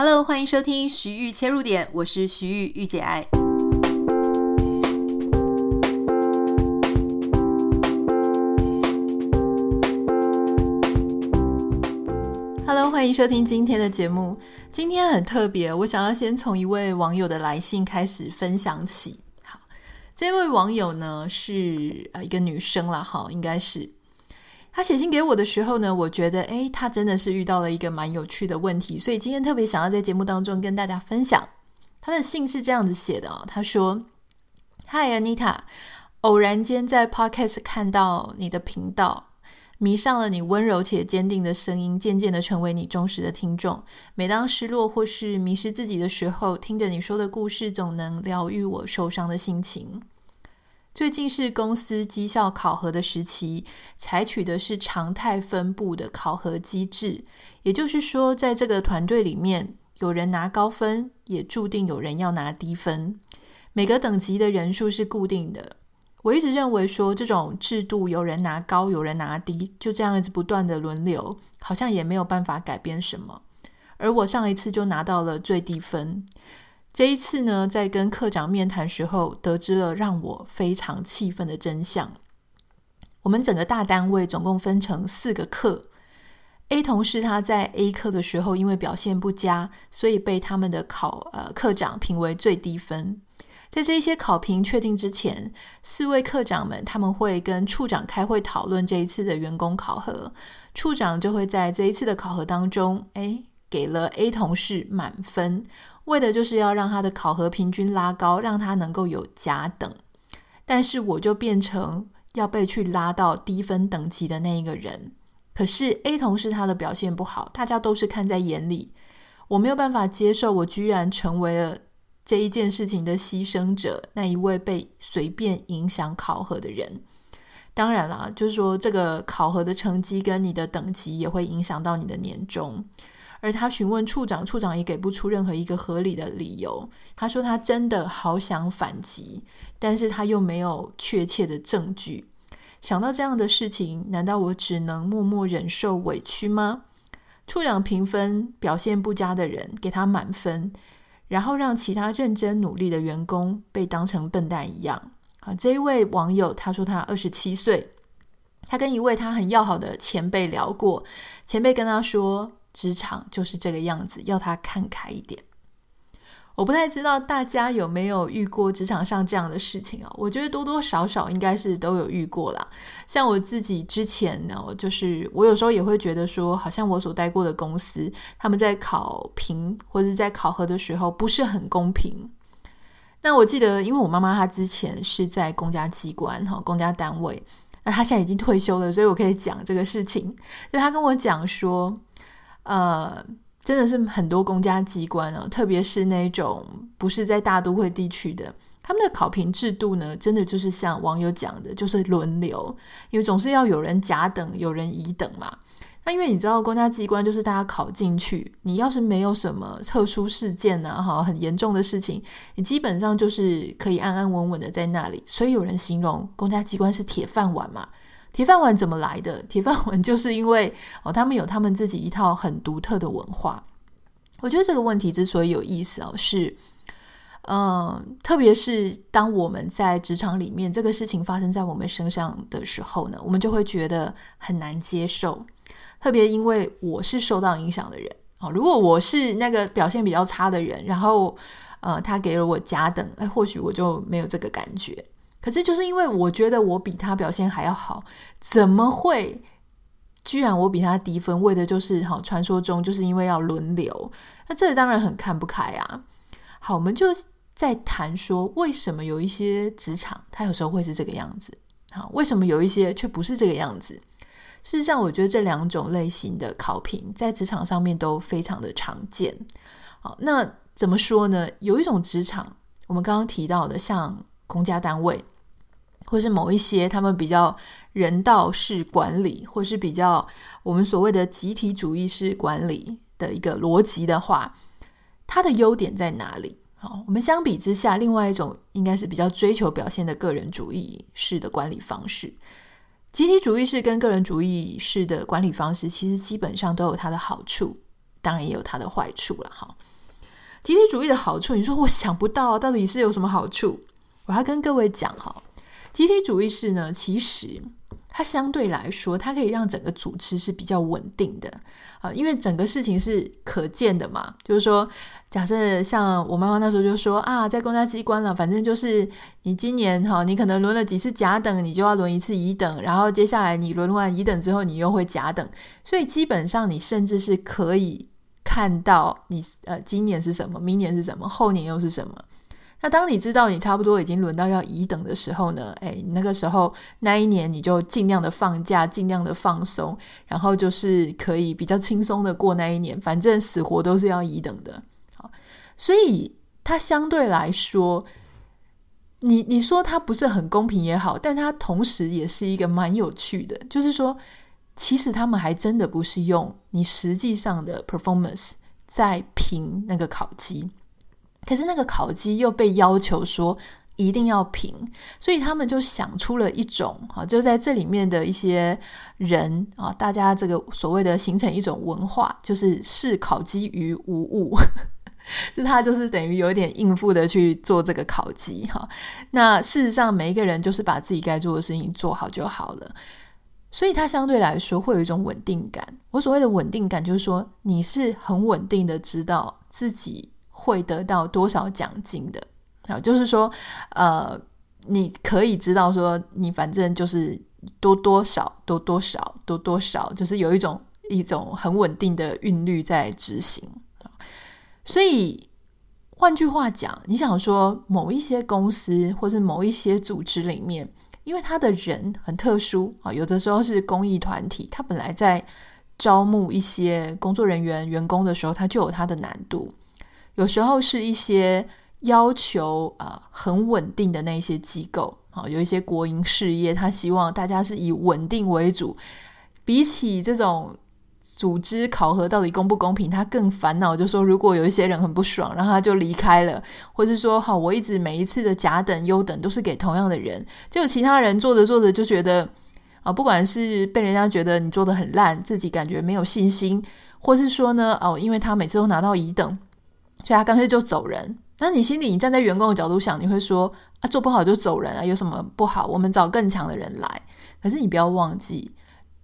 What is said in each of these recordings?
Hello，欢迎收听徐玉切入点，我是徐玉玉姐爱。Hello，欢迎收听今天的节目。今天很特别，我想要先从一位网友的来信开始分享起。好，这位网友呢是呃一个女生啦，好，应该是。他写信给我的时候呢，我觉得，诶，他真的是遇到了一个蛮有趣的问题，所以今天特别想要在节目当中跟大家分享。他的信是这样子写的哦，他说：“Hi Anita，偶然间在 Podcast 看到你的频道，迷上了你温柔且坚定的声音，渐渐的成为你忠实的听众。每当失落或是迷失自己的时候，听着你说的故事，总能疗愈我受伤的心情。”最近是公司绩效考核的时期，采取的是常态分布的考核机制，也就是说，在这个团队里面，有人拿高分，也注定有人要拿低分。每个等级的人数是固定的。我一直认为说，这种制度有人拿高，有人拿低，就这样一直不断的轮流，好像也没有办法改变什么。而我上一次就拿到了最低分。这一次呢，在跟课长面谈时候，得知了让我非常气愤的真相。我们整个大单位总共分成四个课，A 同事他在 A 课的时候，因为表现不佳，所以被他们的考呃课长评为最低分。在这一些考评确定之前，四位课长们他们会跟处长开会讨论这一次的员工考核，处长就会在这一次的考核当中，哎，给了 A 同事满分。为的就是要让他的考核平均拉高，让他能够有甲等，但是我就变成要被去拉到低分等级的那一个人。可是 A 同事他的表现不好，大家都是看在眼里，我没有办法接受，我居然成为了这一件事情的牺牲者，那一位被随便影响考核的人。当然啦，就是说这个考核的成绩跟你的等级也会影响到你的年终。而他询问处长，处长也给不出任何一个合理的理由。他说他真的好想反击，但是他又没有确切的证据。想到这样的事情，难道我只能默默忍受委屈吗？处长评分表现不佳的人给他满分，然后让其他认真努力的员工被当成笨蛋一样。啊，这一位网友他说他二十七岁，他跟一位他很要好的前辈聊过，前辈跟他说。职场就是这个样子，要他看开一点。我不太知道大家有没有遇过职场上这样的事情啊？我觉得多多少少应该是都有遇过啦。像我自己之前呢，就是我有时候也会觉得说，好像我所待过的公司，他们在考评或者在考核的时候不是很公平。那我记得，因为我妈妈她之前是在公家机关哈，公家单位，那她现在已经退休了，所以我可以讲这个事情。就她跟我讲说。呃，真的是很多公家机关哦，特别是那种不是在大都会地区的，他们的考评制度呢，真的就是像网友讲的，就是轮流，因为总是要有人甲等，有人乙等嘛。那因为你知道，公家机关就是大家考进去，你要是没有什么特殊事件啊，哈，很严重的事情，你基本上就是可以安安稳稳的在那里。所以有人形容公家机关是铁饭碗嘛。铁饭碗怎么来的？铁饭碗就是因为哦，他们有他们自己一套很独特的文化。我觉得这个问题之所以有意思哦，是嗯，特别是当我们在职场里面，这个事情发生在我们身上的时候呢，我们就会觉得很难接受。特别因为我是受到影响的人哦，如果我是那个表现比较差的人，然后呃，他给了我甲等，哎，或许我就没有这个感觉。可是，就是因为我觉得我比他表现还要好，怎么会居然我比他低分？为的就是哈，传说中就是因为要轮流。那这当然很看不开啊。好，我们就在谈说，为什么有一些职场他有时候会是这个样子？好，为什么有一些却不是这个样子？事实上，我觉得这两种类型的考评在职场上面都非常的常见。好，那怎么说呢？有一种职场，我们刚刚提到的，像。公家单位，或是某一些他们比较人道式管理，或是比较我们所谓的集体主义式管理的一个逻辑的话，它的优点在哪里？好，我们相比之下，另外一种应该是比较追求表现的个人主义式的管理方式。集体主义式跟个人主义式的管理方式，其实基本上都有它的好处。当然也有它的坏处了哈。集体主义的好处，你说我想不到到底是有什么好处？我要跟各位讲哈，集体主义是呢，其实。它相对来说，它可以让整个组织是比较稳定的啊，因为整个事情是可见的嘛。就是说，假设像我妈妈那时候就说啊，在公家机关了，反正就是你今年哈，你可能轮了几次甲等，你就要轮一次乙等，然后接下来你轮完乙等之后，你又会甲等，所以基本上你甚至是可以看到你呃今年是什么，明年是什么，后年又是什么。那当你知道你差不多已经轮到要乙等的时候呢，诶，那个时候那一年你就尽量的放假，尽量的放松，然后就是可以比较轻松的过那一年，反正死活都是要乙等的。好，所以它相对来说，你你说它不是很公平也好，但它同时也是一个蛮有趣的，就是说，其实他们还真的不是用你实际上的 performance 在评那个考级。可是那个烤鸡又被要求说一定要平，所以他们就想出了一种啊，就在这里面的一些人啊，大家这个所谓的形成一种文化，就是视烤鸡于无物，就他就是等于有点应付的去做这个烤鸡哈。那事实上每一个人就是把自己该做的事情做好就好了，所以他相对来说会有一种稳定感。我所谓的稳定感，就是说你是很稳定的，知道自己。会得到多少奖金的啊？就是说，呃，你可以知道说，你反正就是多多少多多少多多少，就是有一种一种很稳定的韵律在执行。所以，换句话讲，你想说某一些公司或是某一些组织里面，因为他的人很特殊啊，有的时候是公益团体，他本来在招募一些工作人员、员工的时候，他就有他的难度。有时候是一些要求啊、很稳定的那些机构啊，有一些国营事业，他希望大家是以稳定为主。比起这种组织考核到底公不公平，他更烦恼，就说如果有一些人很不爽，然后他就离开了，或者说好，我一直每一次的甲等、优等都是给同样的人，结果其他人做着做着就觉得啊，不管是被人家觉得你做的很烂，自己感觉没有信心，或是说呢哦，因为他每次都拿到乙等。所以他干脆就走人。那你心里，你站在员工的角度想，你会说啊，做不好就走人啊，有什么不好？我们找更强的人来。可是你不要忘记，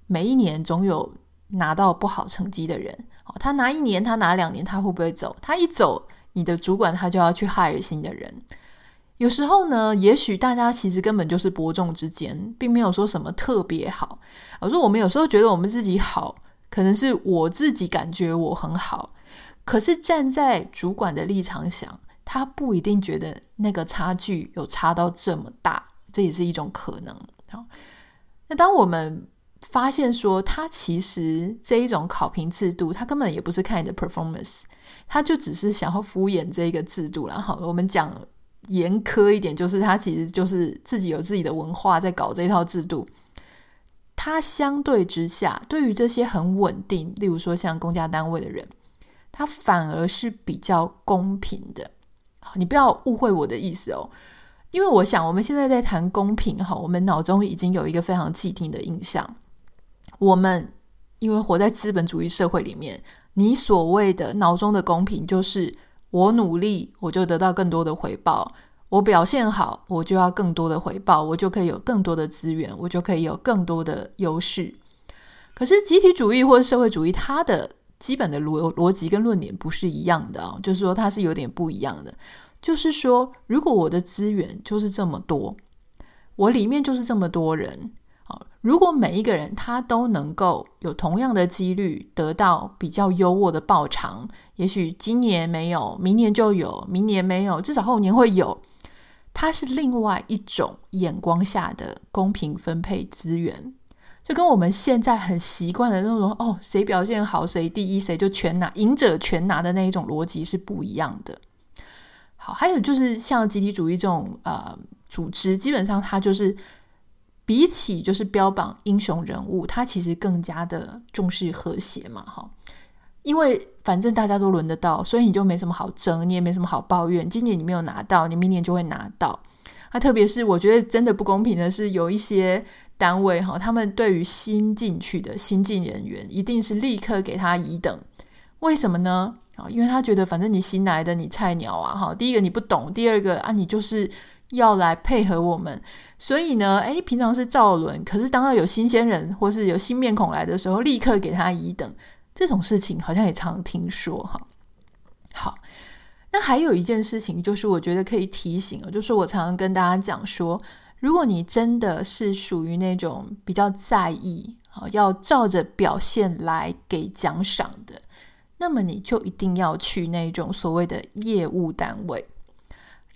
每一年总有拿到不好成绩的人。他拿一年，他拿两年，他会不会走？他一走，你的主管他就要去 hire 新的人。有时候呢，也许大家其实根本就是伯仲之间，并没有说什么特别好。我说我们有时候觉得我们自己好，可能是我自己感觉我很好。可是站在主管的立场想，他不一定觉得那个差距有差到这么大，这也是一种可能。好，那当我们发现说，他其实这一种考评制度，他根本也不是看你的 performance，他就只是想要敷衍这个制度。然后我们讲严苛一点，就是他其实就是自己有自己的文化在搞这一套制度。他相对之下，对于这些很稳定，例如说像公家单位的人。它反而是比较公平的，你不要误会我的意思哦，因为我想我们现在在谈公平哈，我们脑中已经有一个非常既定的印象。我们因为活在资本主义社会里面，你所谓的脑中的公平，就是我努力我就得到更多的回报，我表现好我就要更多的回报，我就可以有更多的资源，我就可以有更多的优势。可是集体主义或者社会主义，它的基本的逻逻辑跟论点不是一样的啊，就是说它是有点不一样的。就是说，如果我的资源就是这么多，我里面就是这么多人啊，如果每一个人他都能够有同样的几率得到比较优渥的报偿，也许今年没有，明年就有，明年没有，至少后年会有。它是另外一种眼光下的公平分配资源。就跟我们现在很习惯的那种哦，谁表现好谁第一，谁就全拿，赢者全拿的那一种逻辑是不一样的。好，还有就是像集体主义这种呃组织，基本上它就是比起就是标榜英雄人物，它其实更加的重视和谐嘛，哈。因为反正大家都轮得到，所以你就没什么好争，你也没什么好抱怨。今年你没有拿到，你明年就会拿到。那特别是我觉得真的不公平的是，有一些。单位哈，他们对于新进去的新进人员，一定是立刻给他乙等。为什么呢？啊，因为他觉得反正你新来的，你菜鸟啊，哈，第一个你不懂，第二个啊，你就是要来配合我们，所以呢，诶，平常是照轮，可是当到有新鲜人或是有新面孔来的时候，立刻给他乙等，这种事情好像也常听说哈。好，那还有一件事情，就是我觉得可以提醒，就是我常常跟大家讲说，如果你真的是属于那种比较在意啊，要照着表现来给奖赏的。那么你就一定要去那种所谓的业务单位。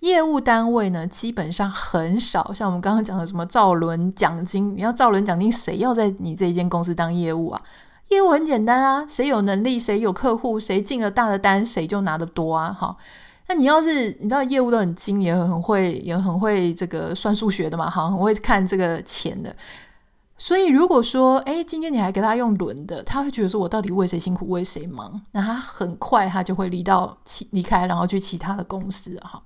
业务单位呢，基本上很少像我们刚刚讲的什么照轮奖金。你要照轮奖金，谁要在你这一间公司当业务啊？业务很简单啊，谁有能力，谁有客户，谁进了大的单，谁就拿得多啊。哈，那你要是你知道业务都很精，也很会，也很会这个算数学的嘛，哈，很会看这个钱的。所以，如果说，诶，今天你还给他用轮的，他会觉得说，我到底为谁辛苦为谁忙？那他很快他就会离到其离开，然后去其他的公司哈。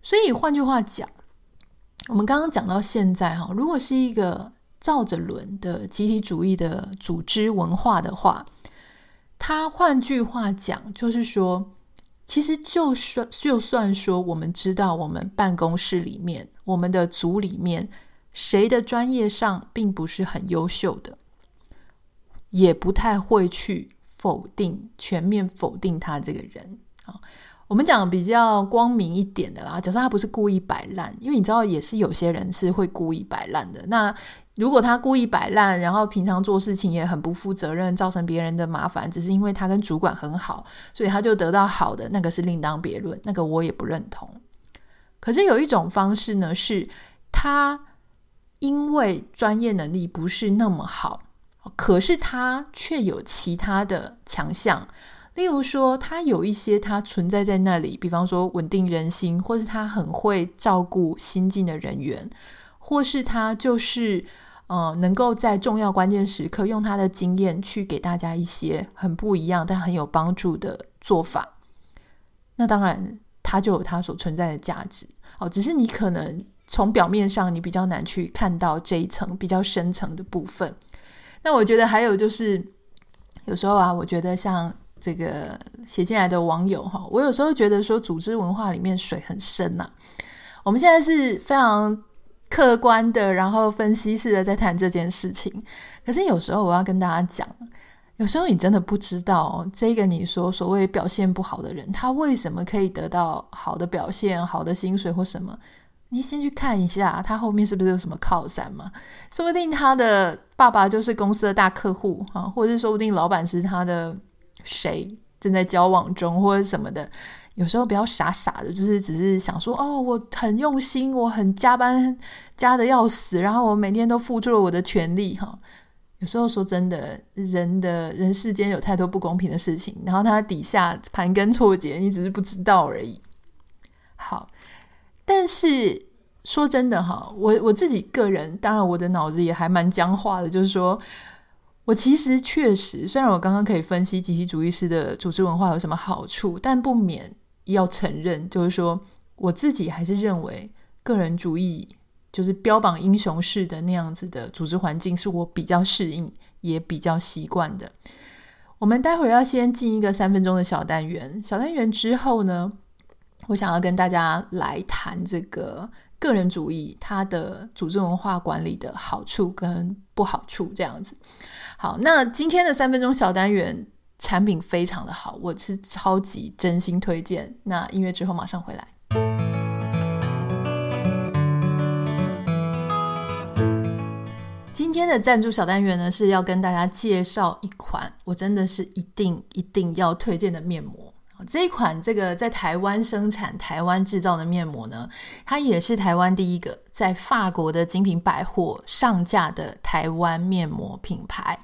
所以换句话讲，我们刚刚讲到现在哈，如果是一个照着轮的集体主义的组织文化的话，他换句话讲就是说，其实就算就算说，我们知道我们办公室里面，我们的组里面。谁的专业上并不是很优秀的，也不太会去否定、全面否定他这个人啊。我们讲比较光明一点的啦，假设他不是故意摆烂，因为你知道，也是有些人是会故意摆烂的。那如果他故意摆烂，然后平常做事情也很不负责任，造成别人的麻烦，只是因为他跟主管很好，所以他就得到好的，那个是另当别论，那个我也不认同。可是有一种方式呢，是他。因为专业能力不是那么好，可是他却有其他的强项，例如说他有一些他存在在那里，比方说稳定人心，或是他很会照顾新进的人员，或是他就是呃能够在重要关键时刻用他的经验去给大家一些很不一样但很有帮助的做法。那当然他就有他所存在的价值哦，只是你可能。从表面上，你比较难去看到这一层比较深层的部分。那我觉得还有就是，有时候啊，我觉得像这个写进来的网友哈，我有时候觉得说，组织文化里面水很深呐、我们现在是非常客观的，然后分析式的在谈这件事情。可是有时候我要跟大家讲，有时候你真的不知道这个你说所谓表现不好的人，他为什么可以得到好的表现、好的薪水或什么？你先去看一下，他后面是不是有什么靠山嘛？说不定他的爸爸就是公司的大客户啊，或者是说不定老板是他的谁正在交往中，或者什么的。有时候不要傻傻的，就是只是想说哦，我很用心，我很加班加得要死，然后我每天都付出了我的全力哈。有时候说真的，人的人世间有太多不公平的事情，然后他底下盘根错节，你只是不知道而已。好。但是说真的哈，我我自己个人，当然我的脑子也还蛮僵化的，就是说我其实确实，虽然我刚刚可以分析集体主义式的组织文化有什么好处，但不免要承认，就是说我自己还是认为个人主义就是标榜英雄式的那样子的组织环境，是我比较适应也比较习惯的。我们待会儿要先进一个三分钟的小单元，小单元之后呢，我想要跟大家来谈这个个人主义，它的组织文化管理的好处跟不好处，这样子。好，那今天的三分钟小单元产品非常的好，我是超级真心推荐。那音乐之后马上回来。今天的赞助小单元呢，是要跟大家介绍一款我真的是一定一定要推荐的面膜。这一款这个在台湾生产、台湾制造的面膜呢，它也是台湾第一个在法国的精品百货上架的台湾面膜品牌。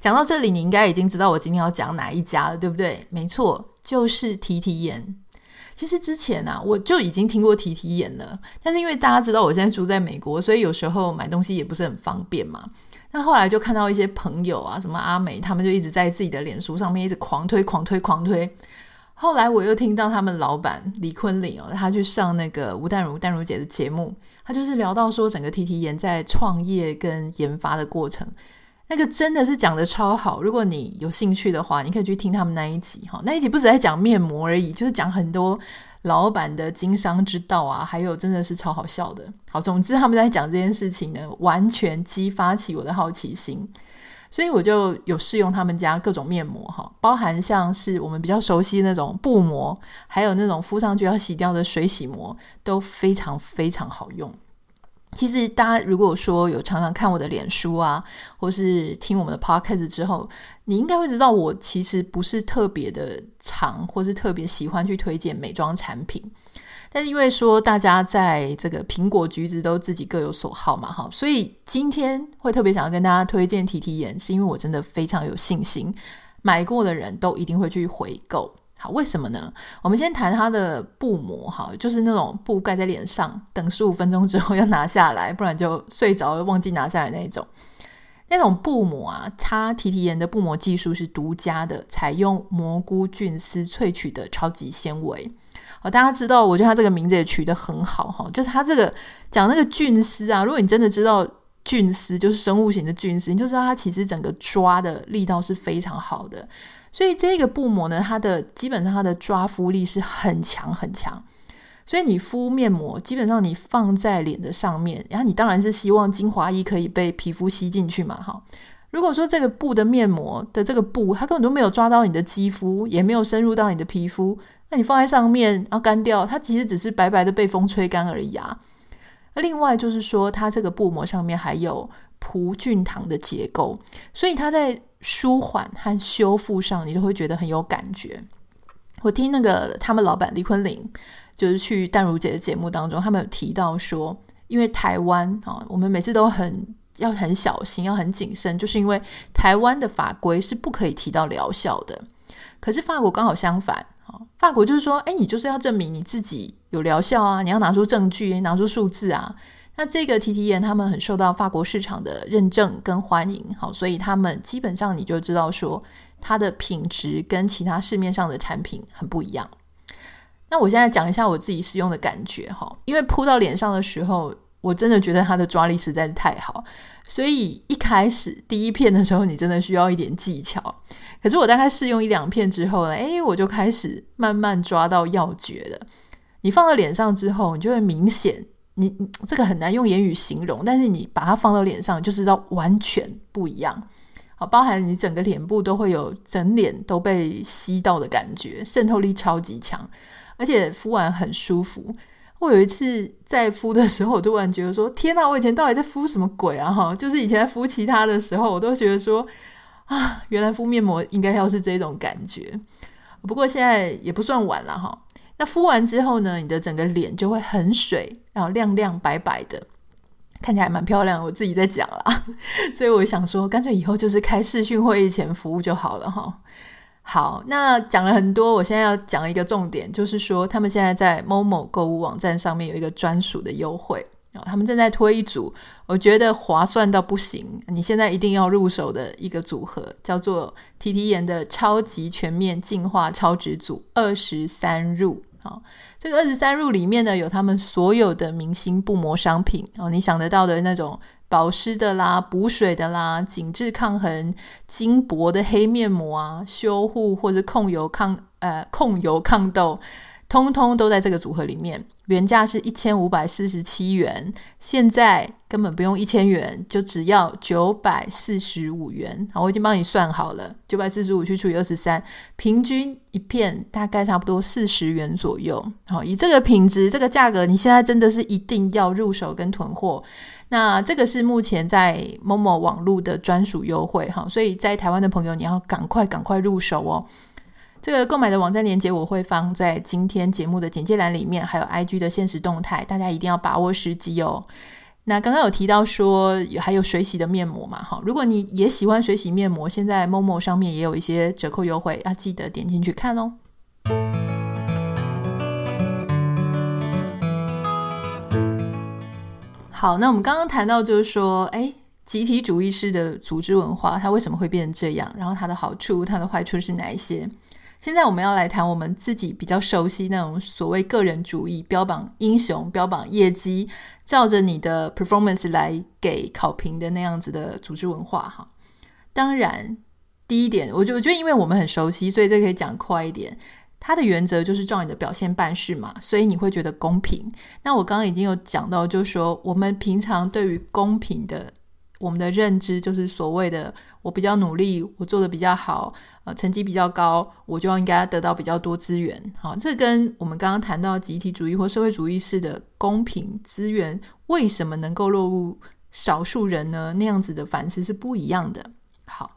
讲到这里，你应该已经知道我今天要讲哪一家了，对不对？没错，就是提提颜。其实之前啊，我就已经听过提提颜了，但是因为大家知道我现在住在美国，所以有时候买东西也不是很方便嘛。那后来就看到一些朋友啊，什么阿美，他们就一直在自己的脸书上面一直狂推、狂推、狂推。后来我又听到他们老板李坤林哦，他去上那个吴淡如淡如姐的节目，他就是聊到说整个 T T 颜在创业跟研发的过程，那个真的是讲得超好。如果你有兴趣的话，你可以去听他们那一集哈。那一集不止在讲面膜而已，就是讲很多老板的经商之道啊，还有真的是超好笑的。好，总之他们在讲这件事情呢，完全激发起我的好奇心，所以我就有试用他们家各种面膜哈，包含像是我们比较熟悉那种布膜，还有那种敷上去要洗掉的水洗膜，都非常非常好用。其实大家如果说有常常看我的脸书啊，或是听我们的 podcast 之后，你应该会知道我其实不是特别的常，或是特别喜欢去推荐美妆产品。但是因为说大家在这个苹果橘子都自己各有所好嘛，哈，所以今天会特别想要跟大家推荐提提盐，是因为我真的非常有信心，买过的人都一定会去回购。好，为什么呢？我们先谈它的布膜，哈，就是那种布盖在脸上，等十五分钟之后要拿下来，不然就睡着了忘记拿下来那种。那种布膜啊，它提提盐的布膜技术是独家的，采用蘑菇菌丝萃取的超级纤维。大家知道，我觉得它这个名字也取得很好，哈，就是它这个讲那个菌丝啊，如果你真的知道菌丝就是生物型的菌丝，你就知道它其实整个抓的力道是非常好的。所以这个布膜呢，它的基本上它的抓敷力是很强很强。所以你敷面膜，基本上你放在脸的上面，然后你当然是希望精华液可以被皮肤吸进去嘛，哈。如果说这个布的面膜的这个布，它根本都没有抓到你的肌肤，也没有深入到你的皮肤，那你放在上面然后干掉，它其实只是白白的被风吹干而已啊。另外就是说，它这个布膜上面还有葡聚糖的结构，所以它在舒缓和修复上，你都会觉得很有感觉。我听那个他们老板李坤林，就是去淡如姐的节目当中，他们有提到说，因为台湾啊，我们每次都很要很小心，要很谨慎，就是因为台湾的法规是不可以提到疗效的。可是法国刚好相反啊，法国就是说，哎，你就是要证明你自己有疗效啊，你要拿出证据，拿出数字啊。那这个提提眼他们很受到法国市场的认证跟欢迎，好，所以他们基本上你就知道说它的品质跟其他市面上的产品很不一样。那我现在讲一下我自己使用的感觉哈，因为铺到脸上的时候，我真的觉得它的抓力实在是太好，所以一开始第一片的时候，你真的需要一点技巧。可是我大概试用一两片之后呢，诶，我就开始慢慢抓到要诀了。你放到脸上之后，你就会明显。你这个很难用言语形容，但是你把它放到脸上，就知道完全不一样。好，包含你整个脸部都会有整脸都被吸到的感觉，渗透力超级强，而且敷完很舒服。我有一次在敷的时候，我突然觉得说：“天哪，我以前到底在敷什么鬼啊？”哈，就是以前敷其他的时候，我都觉得说：“啊，原来敷面膜应该要是这种感觉。”不过现在也不算晚了哈。那敷完之后呢，你的整个脸就会很水，然后亮亮白白的，看起来蛮漂亮。我自己在讲啦，所以我想说，干脆以后就是开视讯会议前服务就好了哈。好，那讲了很多，我现在要讲一个重点，就是说他们现在在 Momo 购物网站上面有一个专属的优惠。他们正在推一组，我觉得划算到不行。你现在一定要入手的一个组合，叫做提提颜的超级全面净化超值组，二十三入。好，这个二十三入里面呢，有他们所有的明星布膜商品哦，你想得到的那种保湿的啦、补水的啦、紧致抗痕、金箔的黑面膜啊、修护或者控油抗呃控油抗痘。通通都在这个组合里面，原价是一千五百四十七元，现在根本不用一千元，就只要九百四十五元。好，我已经帮你算好了，九百四十五去除以二十三，平均一片大概差不多四十元左右。好，以这个品质、这个价格，你现在真的是一定要入手跟囤货。那这个是目前在 Momo 网络的专属优惠，哈，所以在台湾的朋友，你要赶快赶快入手哦。这个购买的网站链接我会放在今天节目的简介栏里面，还有 IG 的限时动态，大家一定要把握时机哦。那刚刚有提到说还有水洗的面膜嘛，哈，如果你也喜欢水洗面膜，现在 Momo 上面也有一些折扣优惠，要记得点进去看哦。好，那我们刚刚谈到就是说，哎，集体主义式的组织文化，它为什么会变成这样？然后它的好处、它的坏处是哪一些？现在我们要来谈我们自己比较熟悉那种所谓个人主义、标榜英雄、标榜业绩，照着你的 performance 来给考评的那样子的组织文化哈。当然，第一点，我就我觉得，因为我们很熟悉，所以这可以讲快一点。它的原则就是照你的表现办事嘛，所以你会觉得公平。那我刚刚已经有讲到，就是说我们平常对于公平的我们的认知，就是所谓的我比较努力，我做的比较好，呃，成绩比较高，我就应该得到比较多资源。好，这跟我们刚刚谈到集体主义或社会主义式的公平资源，为什么能够落入少数人呢？那样子的反思是不一样的。好。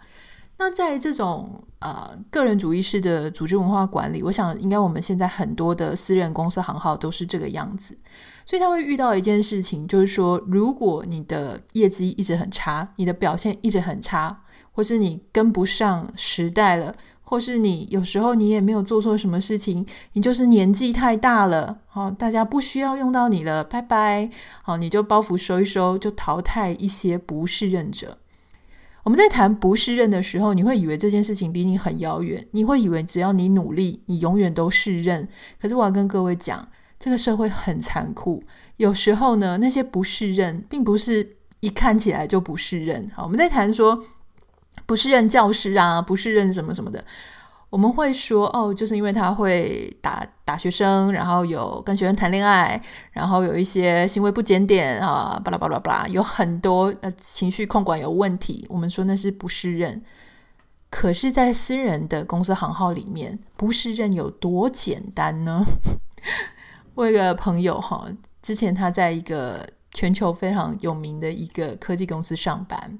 那在这种呃个人主义式的组织文化管理，我想应该我们现在很多的私人公司行号都是这个样子，所以他会遇到一件事情，就是说，如果你的业绩一直很差，你的表现一直很差，或是你跟不上时代了，或是你有时候你也没有做错什么事情，你就是年纪太大了，好，大家不需要用到你了，拜拜，好，你就包袱收一收，就淘汰一些不适任者。我们在谈不适任的时候，你会以为这件事情离你很遥远，你会以为只要你努力，你永远都适任。可是我要跟各位讲，这个社会很残酷，有时候呢，那些不适任，并不是一看起来就不适任。好，我们在谈说不是任教师啊，不是任什么什么的。我们会说哦，就是因为他会打打学生，然后有跟学生谈恋爱，然后有一些行为不检点啊，巴拉巴拉巴拉，有很多呃情绪控管有问题。我们说那是不是任。可是，在私人的公司行号里面，不是任有多简单呢？我有一个朋友哈，之前他在一个全球非常有名的一个科技公司上班。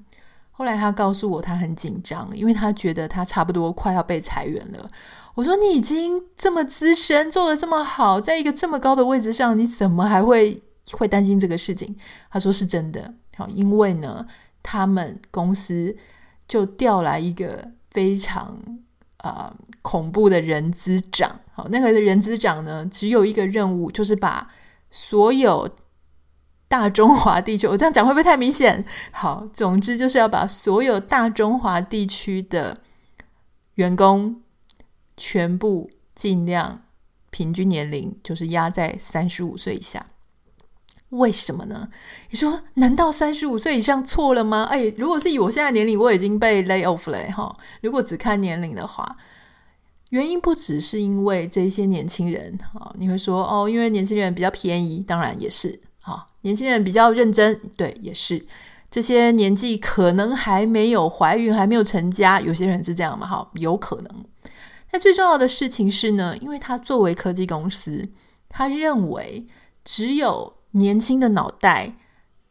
后来他告诉我，他很紧张，因为他觉得他差不多快要被裁员了。我说：“你已经这么资深，做得这么好，在一个这么高的位置上，你怎么还会会担心这个事情？”他说：“是真的。”好，因为呢，他们公司就调来一个非常、呃、恐怖的人资长。好，那个人资长呢，只有一个任务，就是把所有。大中华地区，我这样讲会不会太明显？好，总之就是要把所有大中华地区的员工全部尽量平均年龄就是压在三十五岁以下。为什么呢？你说难道三十五岁以上错了吗？哎，如果是以我现在年龄，我已经被 lay off 了哈。如果只看年龄的话，原因不只是因为这些年轻人啊，你会说哦，因为年轻人比较便宜，当然也是。好年轻人比较认真，对，也是这些年纪可能还没有怀孕，还没有成家，有些人是这样嘛，哈，有可能。那最重要的事情是呢，因为他作为科技公司，他认为只有年轻的脑袋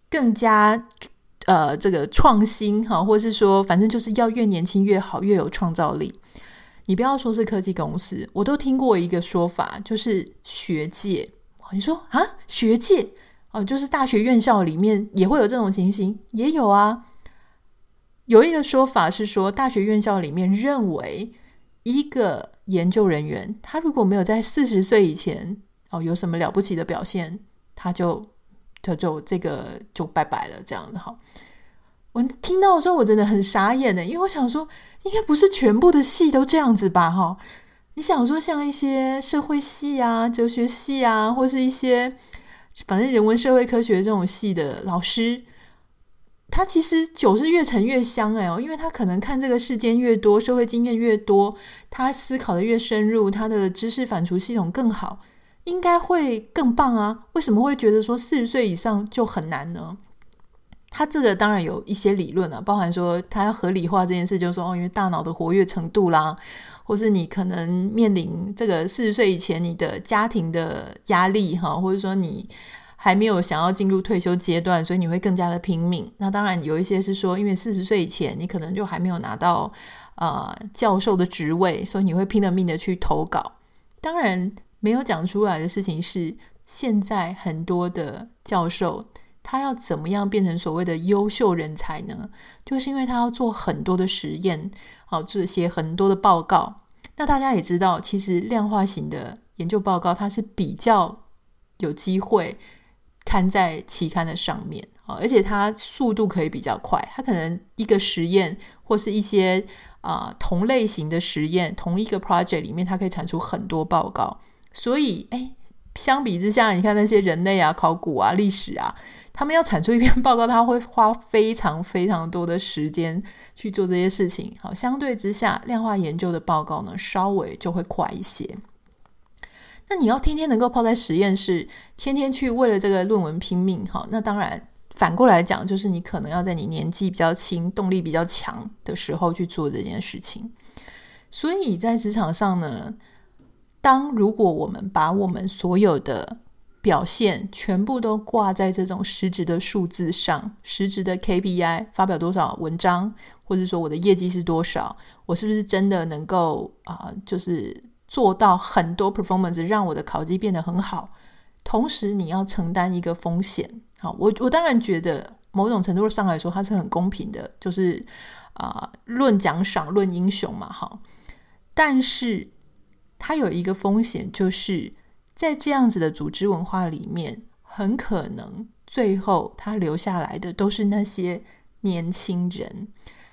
更加呃这个创新哈，或是说反正就是要越年轻越好，越有创造力。你不要说是科技公司，我都听过一个说法，就是学界。你说啊，学界？哦，就是大学院校里面也会有这种情形，也有啊。有一个说法是说，大学院校里面认为，一个研究人员他如果没有在四十岁以前哦有什么了不起的表现，他就他就这个就拜拜了这样的哈。我听到的时候我真的很傻眼的，因为我想说，应该不是全部的系都这样子吧？哈，你想说像一些社会系啊、哲学系啊，或是一些。反正人文社会科学这种系的老师，他其实酒是越陈越香哎，因为他可能看这个世间越多，社会经验越多，他思考的越深入，他的知识反刍系统更好，应该会更棒啊。为什么会觉得说四十岁以上就很难呢？他这个当然有一些理论啊，包含说他要合理化这件事，就是说哦，因为大脑的活跃程度啦。或是你可能面临这个四十岁以前你的家庭的压力哈，或者说你还没有想要进入退休阶段，所以你会更加的拼命。那当然有一些是说，因为四十岁以前你可能就还没有拿到呃教授的职位，所以你会拼了命的去投稿。当然没有讲出来的事情是，现在很多的教授他要怎么样变成所谓的优秀人才呢？就是因为他要做很多的实验。好，这些很多的报告，那大家也知道，其实量化型的研究报告，它是比较有机会刊在期刊的上面啊，而且它速度可以比较快，它可能一个实验或是一些啊、同类型的实验，同一个 project 里面，它可以产出很多报告，所以，哎，相比之下，你看那些人类啊、考古啊、历史啊，他们要产出一篇报告，他会花非常非常多的时间去做这些事情。好，相对之下，量化研究的报告呢，稍微就会快一些。那你要天天能够泡在实验室，天天去为了这个论文拼命，好，那当然反过来讲，就是你可能要在你年纪比较轻、动力比较强的时候去做这件事情。所以在职场上呢，当如果我们把我们所有的表现全部都挂在这种实质的数字上，实质的 KPI，发表多少文章，或者说我的业绩是多少，我是不是真的能够啊、就是。做到很多 performance，让我的考绩变得很好。同时，你要承担一个风险。好，我我当然觉得某种程度上来说，它是很公平的，就是啊，论奖赏，论英雄嘛，哈。但是，它有一个风险，就是在这样子的组织文化里面，很可能最后他留下来的都是那些年轻人。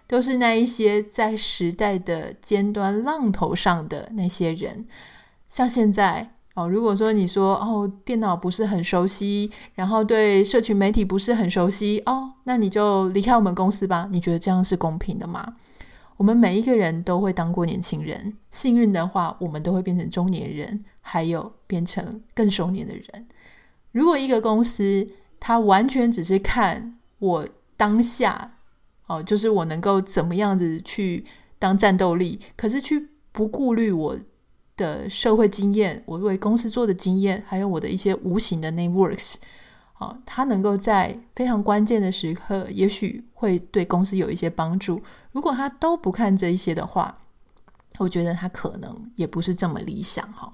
都是那一些在时代的尖端浪头上的那些人，像现在哦，如果说你说哦，电脑不是很熟悉，然后对社群媒体不是很熟悉哦，那你就离开我们公司吧。你觉得这样是公平的吗？我们每一个人都会当过年轻人，幸运的话，我们都会变成中年人，还有变成更熟年的人。如果一个公司它完全只是看我当下。哦，就是我能够怎么样子去当战斗力，可是去不顾虑我的社会经验，我为公司做的经验，还有我的一些无形的 networks，哦，他能够在非常关键的时刻，也许会对公司有一些帮助。如果他都不看这一些的话，我觉得他可能也不是这么理想哈。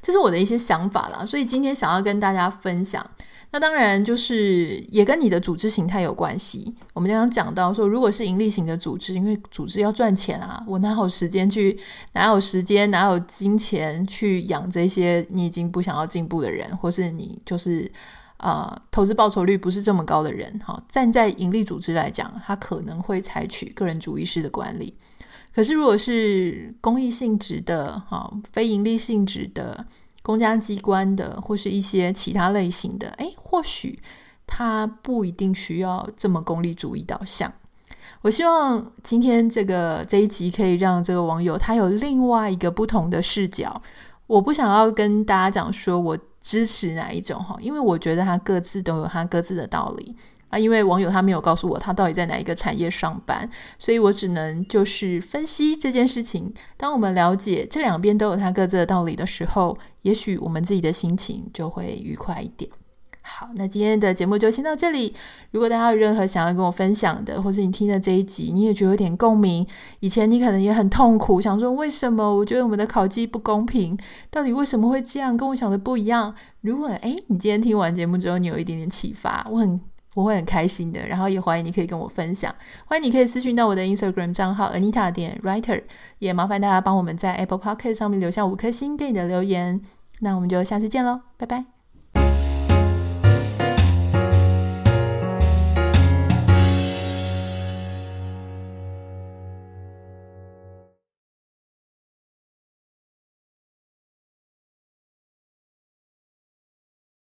这是我的一些想法啦，所以今天想要跟大家分享。那当然就是也跟你的组织形态有关系。我们刚刚讲到说，如果是盈利型的组织，因为组织要赚钱啊，我哪有时间去，哪有时间，哪有金钱去养这些你已经不想要进步的人，或是你就是、呃、投资报酬率不是这么高的人。哈，站在盈利组织来讲，他可能会采取个人主义式的管理。可是如果是公益性质的，哈，非盈利性质的。公家机关的，或是一些其他类型的，诶，或许他不一定需要这么功利主义导向。我希望今天这个这一集可以让这个网友他有另外一个不同的视角。我不想要跟大家讲说我支持哪一种哈，因为我觉得他各自都有他各自的道理。啊，因为网友他没有告诉我他到底在哪一个产业上班，所以我只能就是分析这件事情。当我们了解这两边都有他各自的道理的时候，也许我们自己的心情就会愉快一点。好，那今天的节目就先到这里。如果大家有任何想要跟我分享的，或是你听了这一集你也觉得有点共鸣，以前你可能也很痛苦，想说为什么我觉得我们的考绩不公平？到底为什么会这样？跟我想的不一样？如果诶，你今天听完节目之后，你有一点点启发，我很。我会很开心的，然后也欢迎你可以跟我分享，欢迎你可以私讯到我的 Instagram 账号 Anita 点 Writer，也麻烦大家帮我们在 Apple Podcast 上面留下五颗星给你的留言，那我们就下次见喽，拜拜。